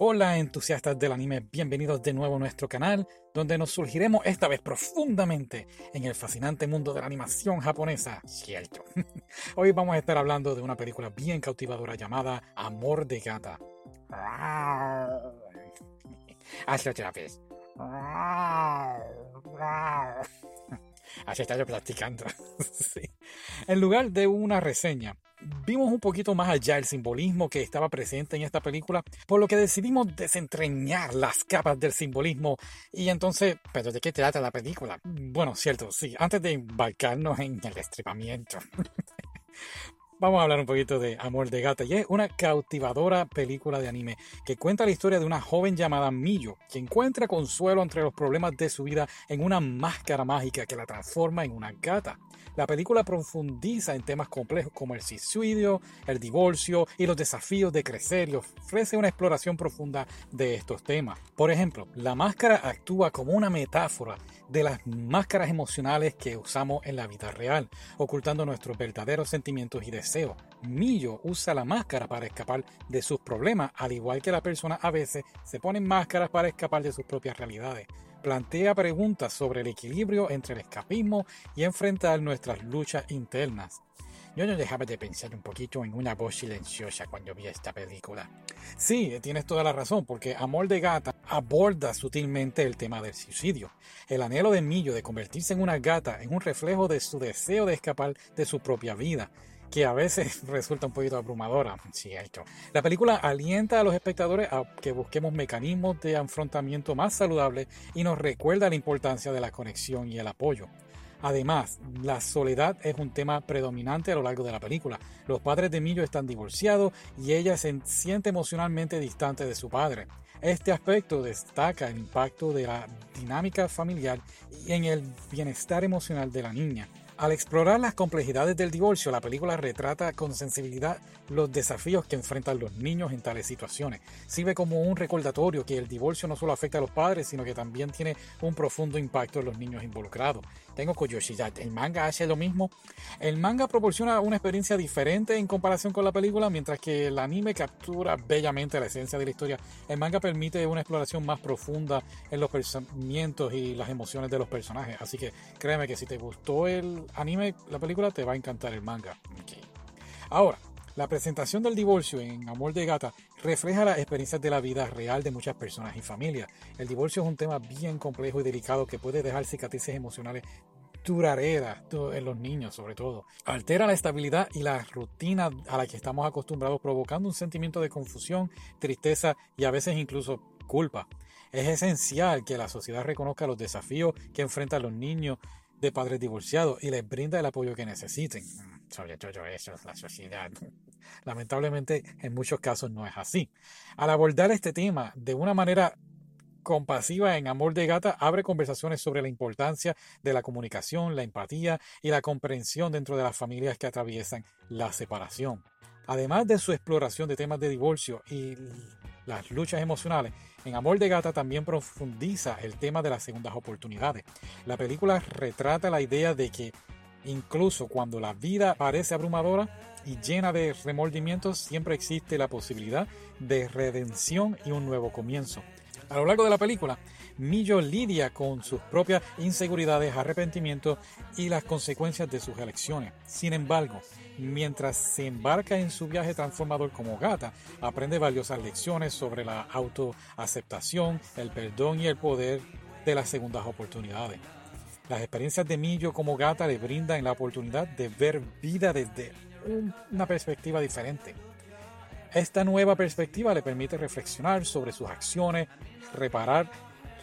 Hola entusiastas del anime, bienvenidos de nuevo a nuestro canal, donde nos surgiremos esta vez profundamente en el fascinante mundo de la animación japonesa, cierto. Hoy vamos a estar hablando de una película bien cautivadora llamada Amor de Gata. Hazlo otra vez. Así está yo practicando. sí. En lugar de una reseña, vimos un poquito más allá el simbolismo que estaba presente en esta película, por lo que decidimos desentrañar las capas del simbolismo. Y entonces, ¿pero de qué trata la película? Bueno, cierto, sí, antes de embarcarnos en el estripamiento. Vamos a hablar un poquito de Amor de Gata y es una cautivadora película de anime que cuenta la historia de una joven llamada Miyo que encuentra consuelo entre los problemas de su vida en una máscara mágica que la transforma en una gata. La película profundiza en temas complejos como el suicidio, el divorcio y los desafíos de crecer y ofrece una exploración profunda de estos temas. Por ejemplo, la máscara actúa como una metáfora de las máscaras emocionales que usamos en la vida real, ocultando nuestros verdaderos sentimientos y deseos. Millo usa la máscara para escapar de sus problemas, al igual que la persona a veces se ponen máscaras para escapar de sus propias realidades plantea preguntas sobre el equilibrio entre el escapismo y enfrentar nuestras luchas internas. Yo no dejaba de pensar un poquito en una voz silenciosa cuando vi esta película. Sí, tienes toda la razón, porque Amor de Gata aborda sutilmente el tema del suicidio. El anhelo de Millo de convertirse en una gata es un reflejo de su deseo de escapar de su propia vida que a veces resulta un poquito abrumadora, cierto. La película alienta a los espectadores a que busquemos mecanismos de afrontamiento más saludables y nos recuerda la importancia de la conexión y el apoyo. Además, la soledad es un tema predominante a lo largo de la película. Los padres de Millo están divorciados y ella se siente emocionalmente distante de su padre. Este aspecto destaca el impacto de la dinámica familiar y en el bienestar emocional de la niña. Al explorar las complejidades del divorcio, la película retrata con sensibilidad los desafíos que enfrentan los niños en tales situaciones. Sirve como un recordatorio que el divorcio no solo afecta a los padres, sino que también tiene un profundo impacto en los niños involucrados. Tengo curiosidad, ¿el manga hace lo mismo? El manga proporciona una experiencia diferente en comparación con la película, mientras que el anime captura bellamente la esencia de la historia. El manga permite una exploración más profunda en los pensamientos y las emociones de los personajes. Así que créeme que si te gustó el anime, la película, te va a encantar el manga. Ahora, la presentación del divorcio en Amor de Gata refleja las experiencias de la vida real de muchas personas y familias. El divorcio es un tema bien complejo y delicado que puede dejar cicatrices emocionales duraderas en los niños sobre todo. Altera la estabilidad y la rutina a la que estamos acostumbrados provocando un sentimiento de confusión, tristeza y a veces incluso culpa. Es esencial que la sociedad reconozca los desafíos que enfrentan los niños de padres divorciados y les brinda el apoyo que necesiten. Sobre todo eso es la sociedad. Lamentablemente, en muchos casos no es así. Al abordar este tema de una manera compasiva en Amor de Gata, abre conversaciones sobre la importancia de la comunicación, la empatía y la comprensión dentro de las familias que atraviesan la separación. Además de su exploración de temas de divorcio y las luchas emocionales, en Amor de Gata también profundiza el tema de las segundas oportunidades. La película retrata la idea de que incluso cuando la vida parece abrumadora y llena de remordimientos, siempre existe la posibilidad de redención y un nuevo comienzo. A lo largo de la película, Millo lidia con sus propias inseguridades, arrepentimientos y las consecuencias de sus elecciones. Sin embargo, mientras se embarca en su viaje transformador como gata, aprende valiosas lecciones sobre la autoaceptación, el perdón y el poder de las segundas oportunidades. Las experiencias de Millo como gata le brindan la oportunidad de ver vida desde una perspectiva diferente. Esta nueva perspectiva le permite reflexionar sobre sus acciones, reparar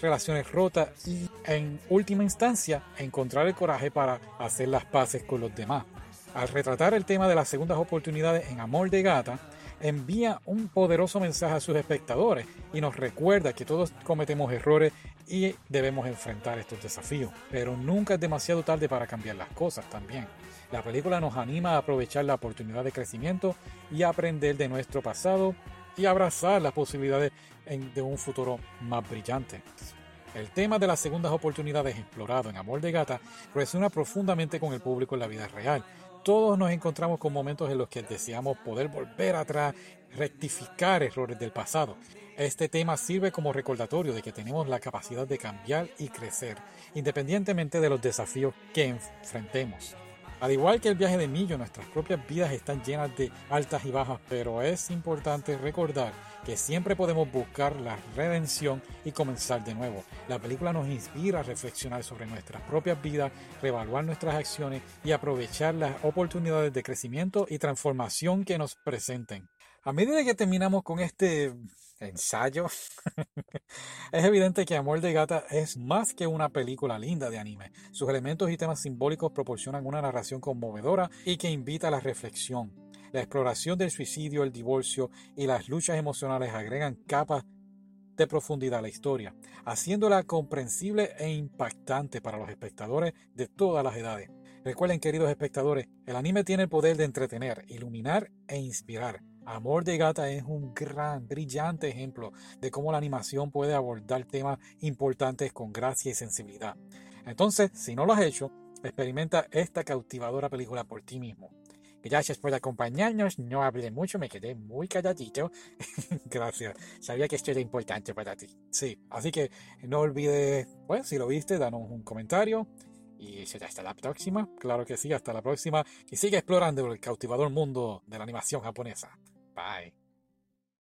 relaciones rotas y, en última instancia, encontrar el coraje para hacer las paces con los demás. Al retratar el tema de las segundas oportunidades en Amor de Gata, envía un poderoso mensaje a sus espectadores y nos recuerda que todos cometemos errores y debemos enfrentar estos desafíos. Pero nunca es demasiado tarde para cambiar las cosas también. La película nos anima a aprovechar la oportunidad de crecimiento y aprender de nuestro pasado y abrazar las posibilidades de un futuro más brillante. El tema de las segundas oportunidades explorado en Amor de Gata resuena profundamente con el público en la vida real. Todos nos encontramos con momentos en los que deseamos poder volver atrás, rectificar errores del pasado. Este tema sirve como recordatorio de que tenemos la capacidad de cambiar y crecer, independientemente de los desafíos que enfrentemos. Al igual que el viaje de Millo, nuestras propias vidas están llenas de altas y bajas, pero es importante recordar que siempre podemos buscar la redención y comenzar de nuevo. La película nos inspira a reflexionar sobre nuestras propias vidas, reevaluar nuestras acciones y aprovechar las oportunidades de crecimiento y transformación que nos presenten. A medida que terminamos con este ensayo, es evidente que Amor de Gata es más que una película linda de anime. Sus elementos y temas simbólicos proporcionan una narración conmovedora y que invita a la reflexión. La exploración del suicidio, el divorcio y las luchas emocionales agregan capas de profundidad a la historia, haciéndola comprensible e impactante para los espectadores de todas las edades. Recuerden, queridos espectadores, el anime tiene el poder de entretener, iluminar e inspirar. Amor de Gata es un gran, brillante ejemplo de cómo la animación puede abordar temas importantes con gracia y sensibilidad. Entonces, si no lo has hecho, experimenta esta cautivadora película por ti mismo. Gracias por acompañarnos. No hablé mucho, me quedé muy calladito. Gracias. Sabía que esto era importante para ti. Sí, así que no olvides, pues, si lo viste, danos un comentario. Y será hasta la próxima. Claro que sí, hasta la próxima. Y sigue explorando el cautivador mundo de la animación japonesa. Bye.